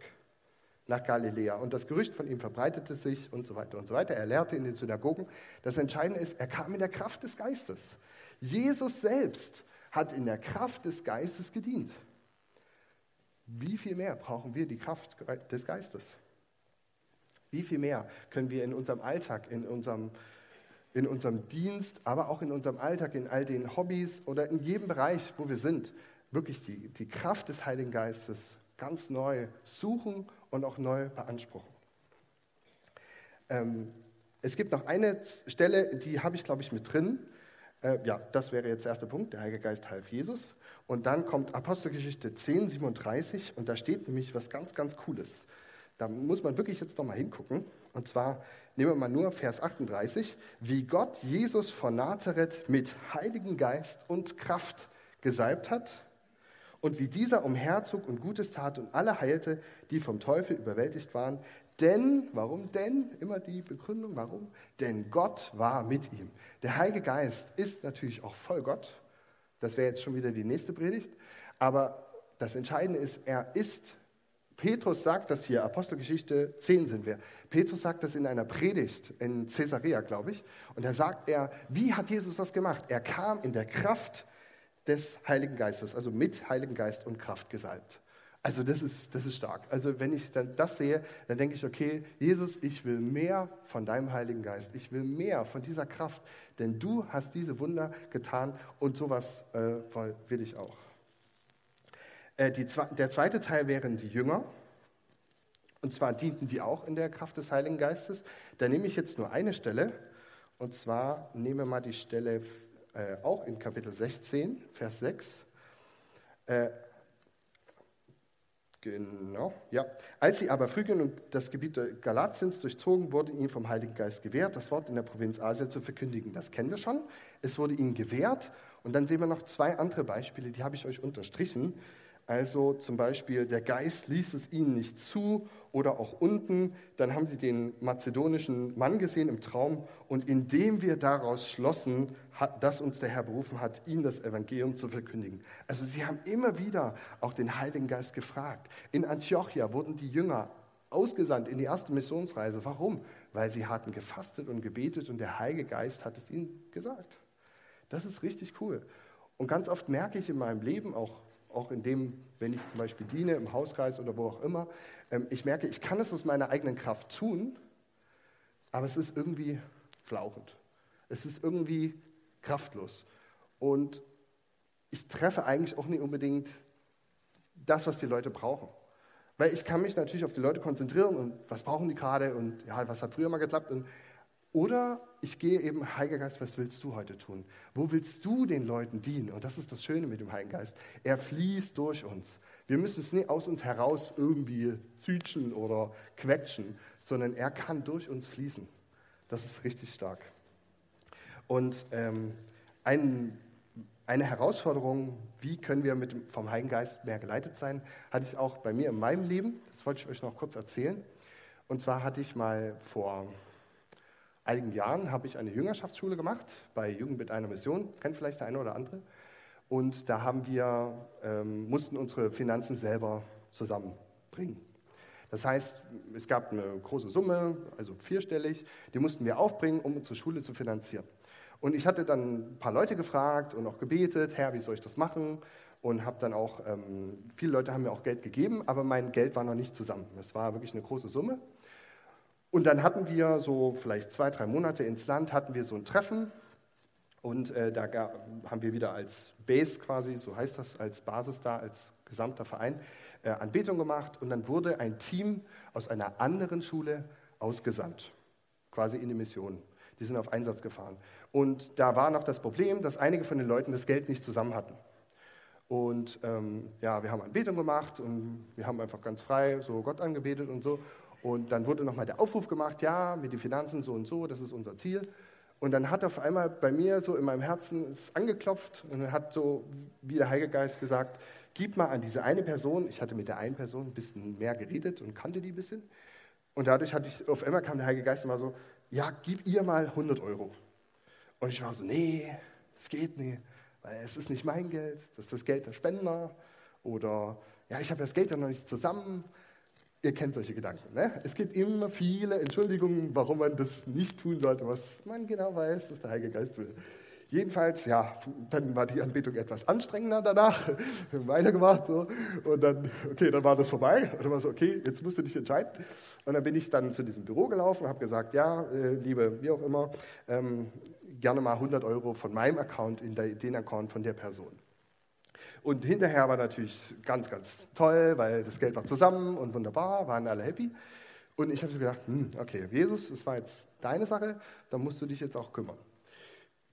nach Galiläa. Und das Gerücht von ihm verbreitete sich und so weiter und so weiter. Er lehrte in den Synagogen. Das Entscheidende ist, er kam in der Kraft des Geistes. Jesus selbst hat in der Kraft des Geistes gedient. Wie viel mehr brauchen wir die Kraft des Geistes? Wie viel mehr können wir in unserem Alltag, in unserem, in unserem Dienst, aber auch in unserem Alltag, in all den Hobbys oder in jedem Bereich, wo wir sind, wirklich die, die Kraft des Heiligen Geistes ganz neu suchen und auch neu beanspruchen. Ähm, es gibt noch eine Stelle, die habe ich, glaube ich, mit drin. Äh, ja, das wäre jetzt der erste Punkt. Der Heilige Geist half Jesus. Und dann kommt Apostelgeschichte 10, 37 und da steht nämlich was ganz, ganz Cooles. Da muss man wirklich jetzt noch mal hingucken. Und zwar nehmen wir mal nur Vers 38, wie Gott Jesus von Nazareth mit Heiligen Geist und Kraft gesalbt hat und wie dieser umherzog und Gutes tat und alle heilte, die vom Teufel überwältigt waren. Denn, warum denn? Immer die Begründung, warum? Denn Gott war mit ihm. Der Heilige Geist ist natürlich auch voll Gott. Das wäre jetzt schon wieder die nächste Predigt. Aber das Entscheidende ist, er ist. Petrus sagt das hier, Apostelgeschichte 10 sind wir. Petrus sagt das in einer Predigt in Caesarea, glaube ich. Und da sagt er, wie hat Jesus das gemacht? Er kam in der Kraft des Heiligen Geistes, also mit Heiligen Geist und Kraft gesalbt. Also das ist, das ist stark. Also wenn ich dann das sehe, dann denke ich, okay, Jesus, ich will mehr von deinem Heiligen Geist. Ich will mehr von dieser Kraft, denn du hast diese Wunder getan und sowas äh, will ich auch. Äh, die, der zweite Teil wären die Jünger. Und zwar dienten die auch in der Kraft des Heiligen Geistes. Da nehme ich jetzt nur eine Stelle. Und zwar nehme mal die Stelle äh, auch in Kapitel 16, Vers 6. Äh, genau, ja. Als sie aber Phrygien und das Gebiet Galatiens durchzogen, wurde ihnen vom Heiligen Geist gewährt, das Wort in der Provinz Asia zu verkündigen. Das kennen wir schon. Es wurde ihnen gewährt. Und dann sehen wir noch zwei andere Beispiele, die habe ich euch unterstrichen. Also zum Beispiel, der Geist ließ es ihnen nicht zu oder auch unten. Dann haben sie den mazedonischen Mann gesehen im Traum und indem wir daraus schlossen, dass uns der Herr berufen hat, ihnen das Evangelium zu verkündigen. Also sie haben immer wieder auch den Heiligen Geist gefragt. In Antiochia wurden die Jünger ausgesandt in die erste Missionsreise. Warum? Weil sie hatten gefastet und gebetet und der Heilige Geist hat es ihnen gesagt. Das ist richtig cool. Und ganz oft merke ich in meinem Leben auch, auch in dem, wenn ich zum Beispiel diene, im Hauskreis oder wo auch immer, ähm, ich merke, ich kann es aus meiner eigenen Kraft tun, aber es ist irgendwie flauchend. Es ist irgendwie kraftlos. Und ich treffe eigentlich auch nicht unbedingt das, was die Leute brauchen. Weil ich kann mich natürlich auf die Leute konzentrieren und was brauchen die gerade und ja, was hat früher mal geklappt und oder ich gehe eben, Heiliger Geist, was willst du heute tun? Wo willst du den Leuten dienen? Und das ist das Schöne mit dem Heiligen Geist. Er fließt durch uns. Wir müssen es nicht aus uns heraus irgendwie zütschen oder quetschen, sondern er kann durch uns fließen. Das ist richtig stark. Und ähm, ein, eine Herausforderung, wie können wir mit, vom Heiligen Geist mehr geleitet sein, hatte ich auch bei mir in meinem Leben. Das wollte ich euch noch kurz erzählen. Und zwar hatte ich mal vor einigen Jahren habe ich eine Jüngerschaftsschule gemacht bei Jugend mit einer Mission, kennt vielleicht der eine oder andere. Und da haben wir, ähm, mussten unsere Finanzen selber zusammenbringen. Das heißt, es gab eine große Summe, also vierstellig, die mussten wir aufbringen, um unsere Schule zu finanzieren. Und ich hatte dann ein paar Leute gefragt und auch gebetet, Herr, wie soll ich das machen? Und habe dann auch, ähm, viele Leute haben mir auch Geld gegeben, aber mein Geld war noch nicht zusammen. Es war wirklich eine große Summe. Und dann hatten wir so vielleicht zwei, drei Monate ins Land, hatten wir so ein Treffen und äh, da haben wir wieder als Base quasi, so heißt das, als Basis da, als gesamter Verein, äh, Anbetung gemacht und dann wurde ein Team aus einer anderen Schule ausgesandt, quasi in die Mission. Die sind auf Einsatz gefahren. Und da war noch das Problem, dass einige von den Leuten das Geld nicht zusammen hatten. Und ähm, ja, wir haben Anbetung gemacht und wir haben einfach ganz frei so Gott angebetet und so. Und dann wurde nochmal der Aufruf gemacht, ja, mit den Finanzen so und so, das ist unser Ziel. Und dann hat auf einmal bei mir so in meinem Herzen es angeklopft und hat so wie der Heilige Geist gesagt, gib mal an diese eine Person, ich hatte mit der einen Person ein bisschen mehr geredet und kannte die ein bisschen. Und dadurch hatte ich, auf einmal kam der Heilige Geist immer so, ja, gib ihr mal 100 Euro. Und ich war so, nee, es geht nicht, weil es ist nicht mein Geld, das ist das Geld der Spender. Oder, ja, ich habe das Geld ja noch nicht zusammen. Ihr kennt solche Gedanken. Ne? Es gibt immer viele Entschuldigungen, warum man das nicht tun sollte, was man genau weiß, was der Heilige Geist will. Jedenfalls, ja, dann war die Anbetung etwas anstrengender danach, weitergemacht so und dann, okay, dann war das vorbei und dann war so, okay, jetzt musst du dich entscheiden. Und dann bin ich dann zu diesem Büro gelaufen und habe gesagt, ja, äh, liebe, wie auch immer, ähm, gerne mal 100 Euro von meinem Account in den Account von der Person. Und hinterher war natürlich ganz, ganz toll, weil das Geld war zusammen und wunderbar, waren alle happy. Und ich habe so gedacht, hm, okay, Jesus, das war jetzt deine Sache, da musst du dich jetzt auch kümmern.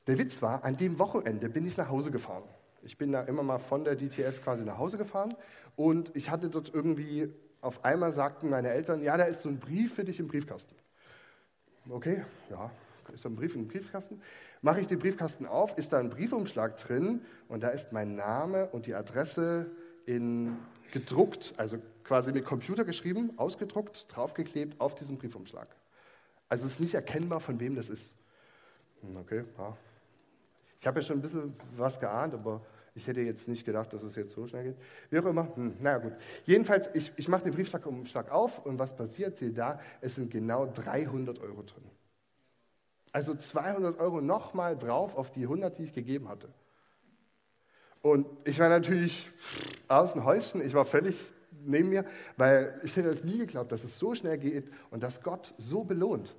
Der Witz war, an dem Wochenende bin ich nach Hause gefahren. Ich bin da immer mal von der DTS quasi nach Hause gefahren und ich hatte dort irgendwie, auf einmal sagten meine Eltern, ja, da ist so ein Brief für dich im Briefkasten. Okay, ja, ist da ein Brief im Briefkasten? Mache ich den Briefkasten auf, ist da ein Briefumschlag drin und da ist mein Name und die Adresse in gedruckt, also quasi mit Computer geschrieben, ausgedruckt, draufgeklebt auf diesem Briefumschlag. Also es ist nicht erkennbar, von wem das ist. Hm, okay, ja. Ich habe ja schon ein bisschen was geahnt, aber ich hätte jetzt nicht gedacht, dass es jetzt so schnell geht. Wie auch immer, hm, naja gut. Jedenfalls, ich, ich mache den Briefumschlag auf und was passiert? Seht da, es sind genau 300 Euro drin. Also 200 Euro nochmal drauf auf die 100, die ich gegeben hatte. Und ich war natürlich aus dem Häuschen, ich war völlig neben mir, weil ich hätte es nie geglaubt, dass es so schnell geht und dass Gott so belohnt.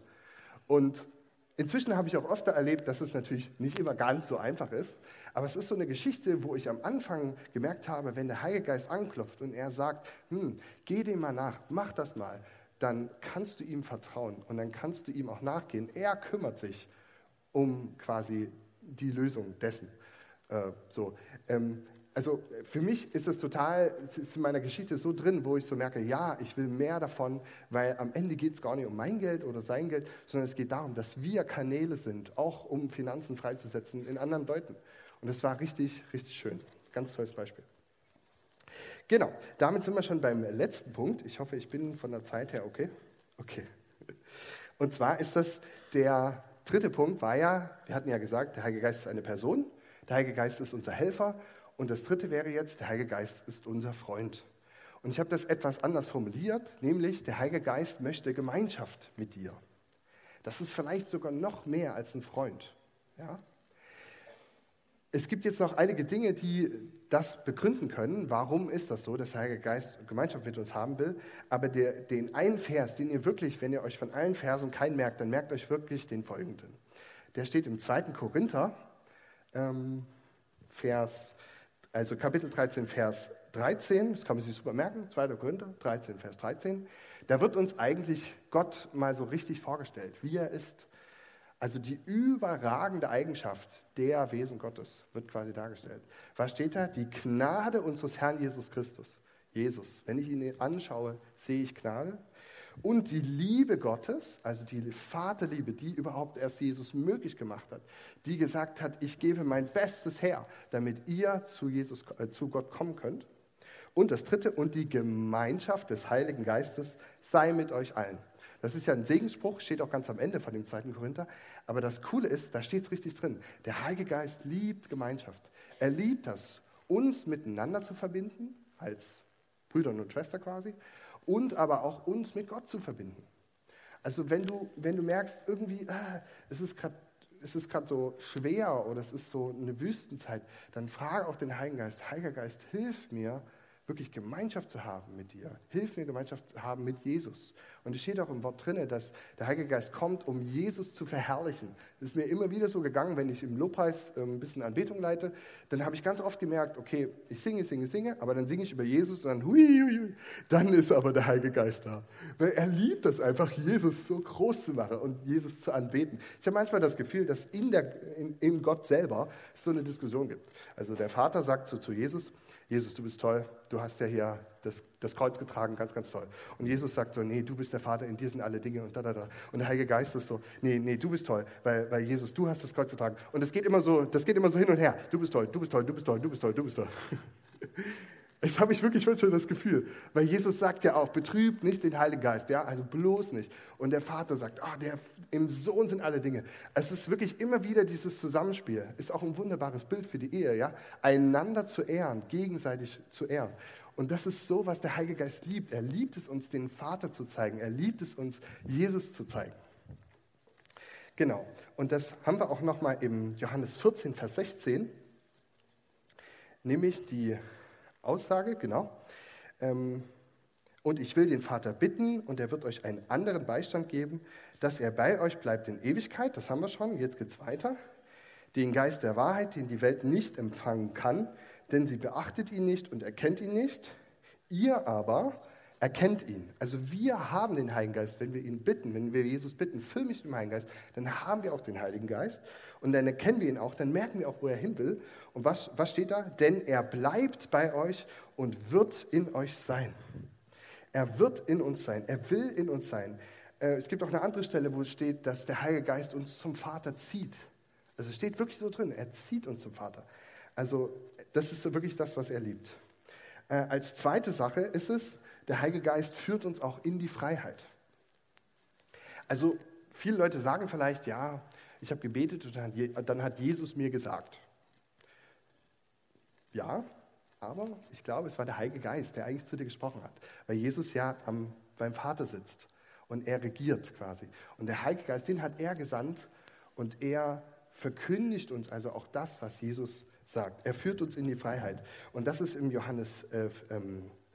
Und inzwischen habe ich auch öfter erlebt, dass es natürlich nicht immer ganz so einfach ist, aber es ist so eine Geschichte, wo ich am Anfang gemerkt habe, wenn der Heilige Geist anklopft und er sagt, hm, geh dem mal nach, mach das mal, dann kannst du ihm vertrauen und dann kannst du ihm auch nachgehen. Er kümmert sich um quasi die Lösung dessen. Äh, so. Ähm, also für mich ist es total, es ist in meiner Geschichte so drin, wo ich so merke, ja, ich will mehr davon, weil am Ende geht es gar nicht um mein Geld oder sein Geld, sondern es geht darum, dass wir Kanäle sind, auch um Finanzen freizusetzen in anderen Leuten. Und das war richtig, richtig schön. Ganz tolles Beispiel. Genau, damit sind wir schon beim letzten Punkt. Ich hoffe, ich bin von der Zeit her okay. Okay. Und zwar ist das der dritte Punkt, war ja, wir hatten ja gesagt, der Heilige Geist ist eine Person, der Heilige Geist ist unser Helfer und das dritte wäre jetzt, der Heilige Geist ist unser Freund. Und ich habe das etwas anders formuliert, nämlich der Heilige Geist möchte Gemeinschaft mit dir. Das ist vielleicht sogar noch mehr als ein Freund. Ja? Es gibt jetzt noch einige Dinge, die das begründen können. Warum ist das so, dass der Heilige Geist Gemeinschaft mit uns haben will? Aber der, den einen Vers, den ihr wirklich, wenn ihr euch von allen Versen keinen merkt, dann merkt euch wirklich den folgenden. Der steht im 2. Korinther, ähm, Vers, also Kapitel 13, Vers 13. Das kann man sich super merken. 2. Korinther 13, Vers 13. Da wird uns eigentlich Gott mal so richtig vorgestellt, wie er ist also die überragende Eigenschaft der Wesen Gottes wird quasi dargestellt. Was steht da? Die Gnade unseres Herrn Jesus Christus. Jesus. Wenn ich ihn anschaue, sehe ich Gnade. Und die Liebe Gottes, also die Vaterliebe, die überhaupt erst Jesus möglich gemacht hat, die gesagt hat, ich gebe mein Bestes her, damit ihr zu, Jesus, äh, zu Gott kommen könnt. Und das dritte, und die Gemeinschaft des Heiligen Geistes sei mit euch allen. Das ist ja ein Segensspruch, steht auch ganz am Ende von dem zweiten Korinther. Aber das Coole ist, da steht es richtig drin. Der Heilige Geist liebt Gemeinschaft. Er liebt das, uns miteinander zu verbinden, als Brüder und Schwester quasi, und aber auch uns mit Gott zu verbinden. Also wenn du, wenn du merkst, irgendwie, ah, es ist gerade es ist gerade so schwer oder es ist so eine Wüstenzeit, dann frage auch den Heiligen Geist, Heiliger Geist, hilf mir, wirklich Gemeinschaft zu haben mit dir. Hilf mir, Gemeinschaft zu haben mit Jesus. Und es steht auch im Wort drin, dass der Heilige Geist kommt, um Jesus zu verherrlichen. Das ist mir immer wieder so gegangen, wenn ich im Lobpreis ähm, ein bisschen Anbetung leite, dann habe ich ganz oft gemerkt, okay, ich singe, singe, singe, aber dann singe ich über Jesus und dann, hui, hui, hui, dann ist aber der Heilige Geist da. Weil er liebt es einfach, Jesus so groß zu machen und Jesus zu anbeten. Ich habe manchmal das Gefühl, dass in, der, in, in Gott selber es so eine Diskussion gibt. Also der Vater sagt so zu Jesus, Jesus, du bist toll, du hast ja hier das, das, Kreuz getragen, ganz, ganz toll. Und Jesus sagt so, nee, du bist der Vater, in dir sind alle Dinge und da, da, da. Und der Heilige Geist ist so, nee, nee, du bist toll, weil, weil Jesus, du hast das Kreuz getragen. Und das geht immer so, das geht immer so hin und her. Du bist toll, du bist toll, du bist toll, du bist toll, du bist toll. Jetzt habe ich wirklich schon das Gefühl, weil Jesus sagt ja auch, betrübt nicht den Heiligen Geist, ja, also bloß nicht. Und der Vater sagt, ah, der, im Sohn sind alle Dinge. Es ist wirklich immer wieder dieses Zusammenspiel, ist auch ein wunderbares Bild für die Ehe, ja, einander zu ehren, gegenseitig zu ehren. Und das ist so, was der Heilige Geist liebt. Er liebt es uns, den Vater zu zeigen. Er liebt es uns, Jesus zu zeigen. Genau. Und das haben wir auch nochmal im Johannes 14, Vers 16, nämlich die Aussage, genau. Ähm, und ich will den Vater bitten, und er wird euch einen anderen Beistand geben, dass er bei euch bleibt in Ewigkeit. Das haben wir schon, jetzt geht es weiter. Den Geist der Wahrheit, den die Welt nicht empfangen kann, denn sie beachtet ihn nicht und erkennt ihn nicht. Ihr aber erkennt ihn. Also wir haben den Heiligen Geist, wenn wir ihn bitten, wenn wir Jesus bitten, füll mich mit dem Heiligen Geist, dann haben wir auch den Heiligen Geist und dann erkennen wir ihn auch, dann merken wir auch, wo er hin will. Und was, was steht da? Denn er bleibt bei euch und wird in euch sein. Er wird in uns sein, er will in uns sein. Äh, es gibt auch eine andere Stelle, wo steht, dass der Heilige Geist uns zum Vater zieht. Also es steht wirklich so drin, er zieht uns zum Vater. Also das ist wirklich das, was er liebt. Äh, als zweite Sache ist es, der Heilige Geist führt uns auch in die Freiheit. Also viele Leute sagen vielleicht, ja, ich habe gebetet und dann hat Jesus mir gesagt. Ja, aber ich glaube, es war der Heilige Geist, der eigentlich zu dir gesprochen hat, weil Jesus ja am, beim Vater sitzt und er regiert quasi. Und der Heilige Geist, den hat er gesandt und er verkündigt uns also auch das, was Jesus sagt. Er führt uns in die Freiheit. Und das ist im Johannes äh,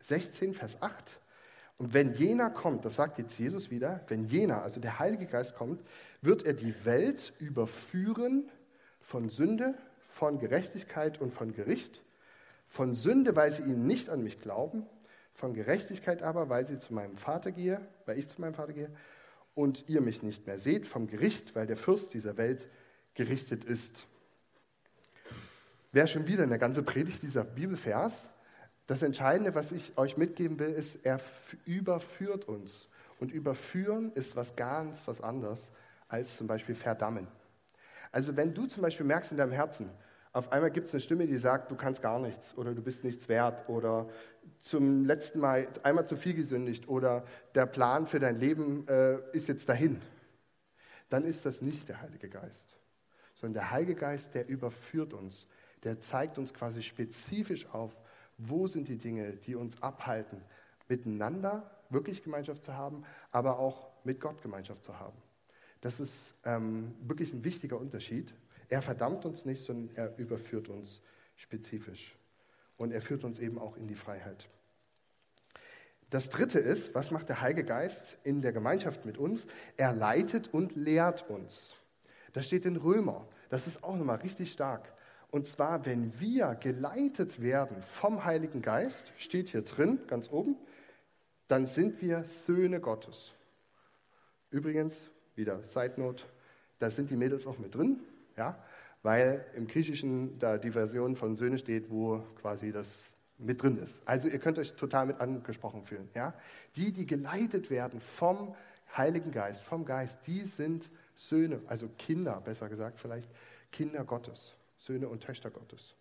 16, ähm, Vers 8. Und wenn jener kommt, das sagt jetzt Jesus wieder, wenn jener, also der Heilige Geist kommt, wird er die Welt überführen von Sünde, von Gerechtigkeit und von Gericht. Von Sünde, weil sie ihnen nicht an mich glauben, von Gerechtigkeit aber, weil sie zu meinem Vater gehe, weil ich zu meinem Vater gehe und ihr mich nicht mehr seht, vom Gericht, weil der Fürst dieser Welt gerichtet ist. Wäre schon wieder eine ganze Predigt dieser Bibelvers. Das Entscheidende, was ich euch mitgeben will, ist, er überführt uns. Und überführen ist was ganz was anderes als zum Beispiel verdammen. Also wenn du zum Beispiel merkst in deinem Herzen, auf einmal gibt es eine Stimme, die sagt, du kannst gar nichts oder du bist nichts wert oder zum letzten Mal einmal zu viel gesündigt oder der Plan für dein Leben äh, ist jetzt dahin, dann ist das nicht der Heilige Geist, sondern der Heilige Geist, der überführt uns, der zeigt uns quasi spezifisch auf, wo sind die Dinge, die uns abhalten, miteinander wirklich Gemeinschaft zu haben, aber auch mit Gott Gemeinschaft zu haben. Das ist ähm, wirklich ein wichtiger Unterschied. Er verdammt uns nicht, sondern er überführt uns spezifisch. Und er führt uns eben auch in die Freiheit. Das dritte ist, was macht der Heilige Geist in der Gemeinschaft mit uns? Er leitet und lehrt uns. Das steht in Römer. Das ist auch nochmal richtig stark. Und zwar, wenn wir geleitet werden vom Heiligen Geist, steht hier drin, ganz oben, dann sind wir Söhne Gottes. Übrigens, wieder Side Note, da sind die Mädels auch mit drin, ja, weil im Griechischen da die Version von Söhne steht, wo quasi das mit drin ist. Also ihr könnt euch total mit angesprochen fühlen. Ja? Die, die geleitet werden vom Heiligen Geist, vom Geist, die sind Söhne, also Kinder, besser gesagt vielleicht, Kinder Gottes. Söhne und Töchter Gottes.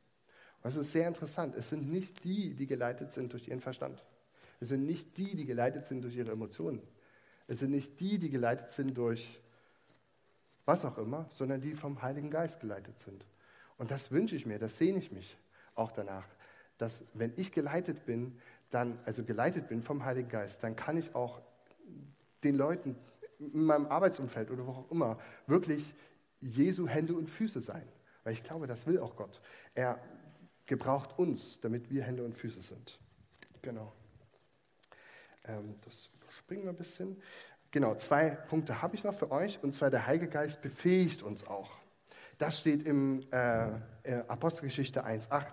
Es ist sehr interessant. Es sind nicht die, die geleitet sind durch ihren Verstand. Es sind nicht die, die geleitet sind durch ihre Emotionen. Es sind nicht die, die geleitet sind durch was auch immer, sondern die vom Heiligen Geist geleitet sind. Und das wünsche ich mir, das sehne ich mich auch danach, dass wenn ich geleitet bin, dann, also geleitet bin vom Heiligen Geist, dann kann ich auch den Leuten in meinem Arbeitsumfeld oder wo auch immer wirklich Jesu Hände und Füße sein. Weil ich glaube, das will auch Gott. Er gebraucht uns, damit wir Hände und Füße sind. Genau. Ähm, das überspringen wir ein bisschen. Genau, zwei Punkte habe ich noch für euch. Und zwar der Heilige Geist befähigt uns auch. Das steht im äh, äh Apostelgeschichte 1.8.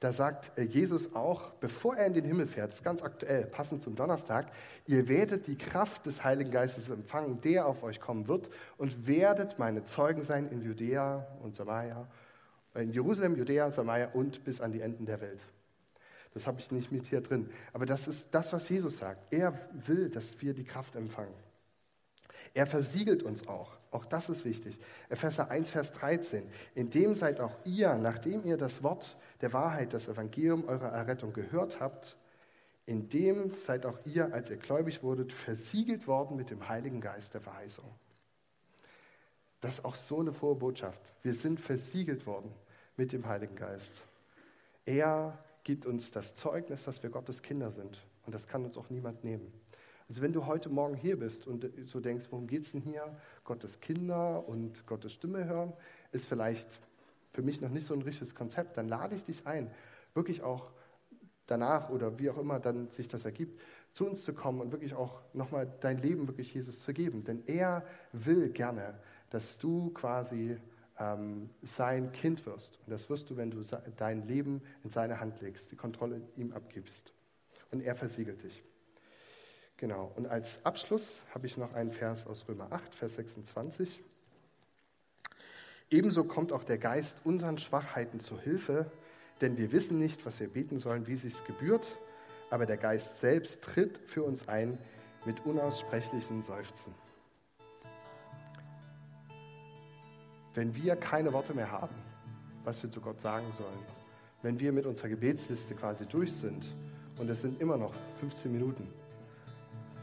Da sagt äh, Jesus auch, bevor er in den Himmel fährt, das ist ganz aktuell, passend zum Donnerstag, ihr werdet die Kraft des Heiligen Geistes empfangen, der auf euch kommen wird, und werdet meine Zeugen sein in Judäa und Samaria, in Jerusalem, Judäa, Samaria und bis an die Enden der Welt. Das habe ich nicht mit hier drin. Aber das ist das, was Jesus sagt. Er will, dass wir die Kraft empfangen. Er versiegelt uns auch. Auch das ist wichtig. Epheser 1, Vers 13. In dem seid auch ihr, nachdem ihr das Wort der Wahrheit, das Evangelium eurer Errettung gehört habt, in dem seid auch ihr, als ihr gläubig wurdet, versiegelt worden mit dem Heiligen Geist der Verheißung. Das ist auch so eine frohe Botschaft. Wir sind versiegelt worden mit dem Heiligen Geist. Er gibt uns das Zeugnis, dass wir Gottes Kinder sind. Und das kann uns auch niemand nehmen. Also wenn du heute Morgen hier bist und so denkst, worum geht es denn hier? Gottes Kinder und Gottes Stimme hören, ist vielleicht für mich noch nicht so ein richtiges Konzept. Dann lade ich dich ein, wirklich auch danach oder wie auch immer dann sich das ergibt, zu uns zu kommen und wirklich auch nochmal dein Leben wirklich Jesus zu geben. Denn er will gerne, dass du quasi ähm, sein Kind wirst. Und das wirst du, wenn du dein Leben in seine Hand legst, die Kontrolle ihm abgibst. Und er versiegelt dich. Genau. Und als Abschluss habe ich noch einen Vers aus Römer 8, Vers 26. Ebenso kommt auch der Geist unseren Schwachheiten zu Hilfe, denn wir wissen nicht, was wir beten sollen, wie sich's gebührt, aber der Geist selbst tritt für uns ein mit unaussprechlichen Seufzen. Wenn wir keine Worte mehr haben, was wir zu Gott sagen sollen, wenn wir mit unserer Gebetsliste quasi durch sind und es sind immer noch 15 Minuten,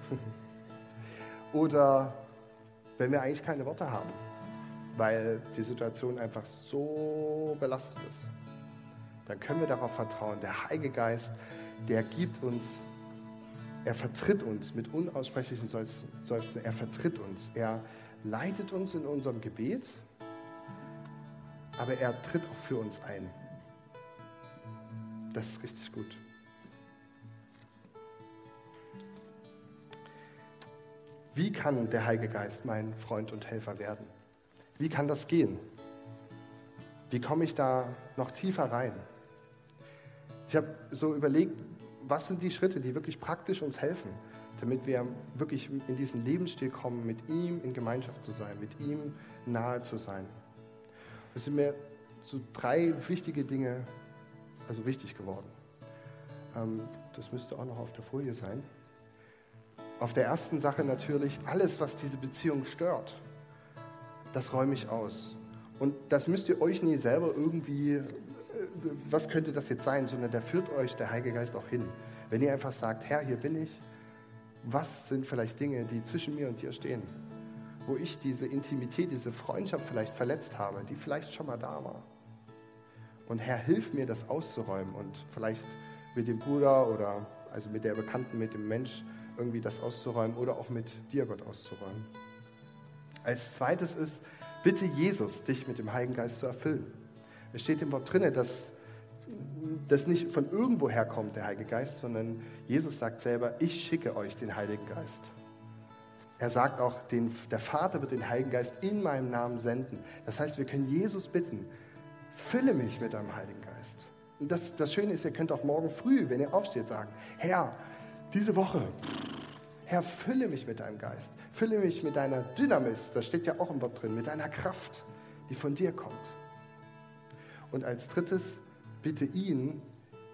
oder wenn wir eigentlich keine Worte haben, weil die Situation einfach so belastend ist, dann können wir darauf vertrauen. Der Heilige Geist, der gibt uns, er vertritt uns mit unaussprechlichen Seufzen, er vertritt uns, er leitet uns in unserem Gebet aber er tritt auch für uns ein. Das ist richtig gut. Wie kann der Heilige Geist mein Freund und Helfer werden? Wie kann das gehen? Wie komme ich da noch tiefer rein? Ich habe so überlegt, was sind die Schritte, die wirklich praktisch uns helfen, damit wir wirklich in diesen Lebensstil kommen, mit ihm in Gemeinschaft zu sein, mit ihm nahe zu sein. Es sind mir so drei wichtige Dinge, also wichtig geworden. Ähm, das müsste auch noch auf der Folie sein. Auf der ersten Sache natürlich, alles, was diese Beziehung stört, das räume ich aus. Und das müsst ihr euch nie selber irgendwie, äh, was könnte das jetzt sein, sondern da führt euch der Heilige Geist auch hin. Wenn ihr einfach sagt, Herr, hier bin ich, was sind vielleicht Dinge, die zwischen mir und dir stehen? wo ich diese Intimität, diese Freundschaft vielleicht verletzt habe, die vielleicht schon mal da war. Und Herr, hilf mir, das auszuräumen und vielleicht mit dem Bruder oder also mit der Bekannten, mit dem Mensch irgendwie das auszuräumen oder auch mit dir, Gott, auszuräumen. Als zweites ist, bitte Jesus, dich mit dem Heiligen Geist zu erfüllen. Es steht im Wort drin, dass das nicht von irgendwo herkommt, der Heilige Geist, sondern Jesus sagt selber, ich schicke euch den Heiligen Geist. Er sagt auch, den, der Vater wird den Heiligen Geist in meinem Namen senden. Das heißt, wir können Jesus bitten, fülle mich mit deinem Heiligen Geist. Und das, das Schöne ist, ihr könnt auch morgen früh, wenn ihr aufsteht, sagen, Herr, diese Woche, Herr, fülle mich mit deinem Geist. Fülle mich mit deiner Dynamis, das steht ja auch im Wort drin, mit deiner Kraft, die von dir kommt. Und als drittes, bitte ihn,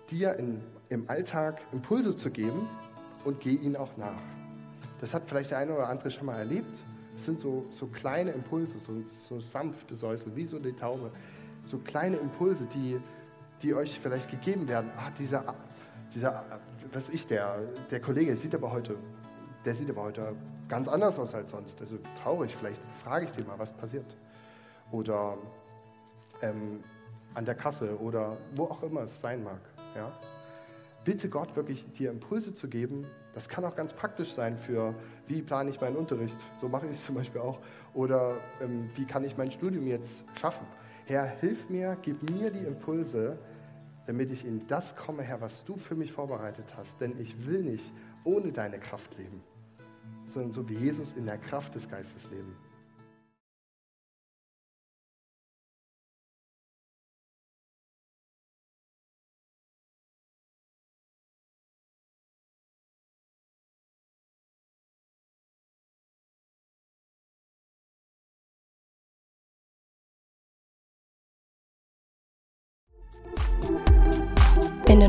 dir in, im Alltag Impulse zu geben und geh ihnen auch nach. Das hat vielleicht der eine oder andere schon mal erlebt. Es sind so, so kleine Impulse, so, so sanfte Säusel, wie so eine Taube. So kleine Impulse, die, die euch vielleicht gegeben werden. Ah, dieser, dieser was ich, der, der Kollege sieht aber heute, der sieht aber heute ganz anders aus als sonst. Also traurig, vielleicht frage ich den mal, was passiert. Oder ähm, an der Kasse oder wo auch immer es sein mag. Ja? bitte Gott wirklich dir Impulse zu geben. Das kann auch ganz praktisch sein für, wie plane ich meinen Unterricht. So mache ich es zum Beispiel auch. Oder ähm, wie kann ich mein Studium jetzt schaffen. Herr, hilf mir, gib mir die Impulse, damit ich in das komme, Herr, was du für mich vorbereitet hast. Denn ich will nicht ohne deine Kraft leben, sondern so wie Jesus in der Kraft des Geistes leben.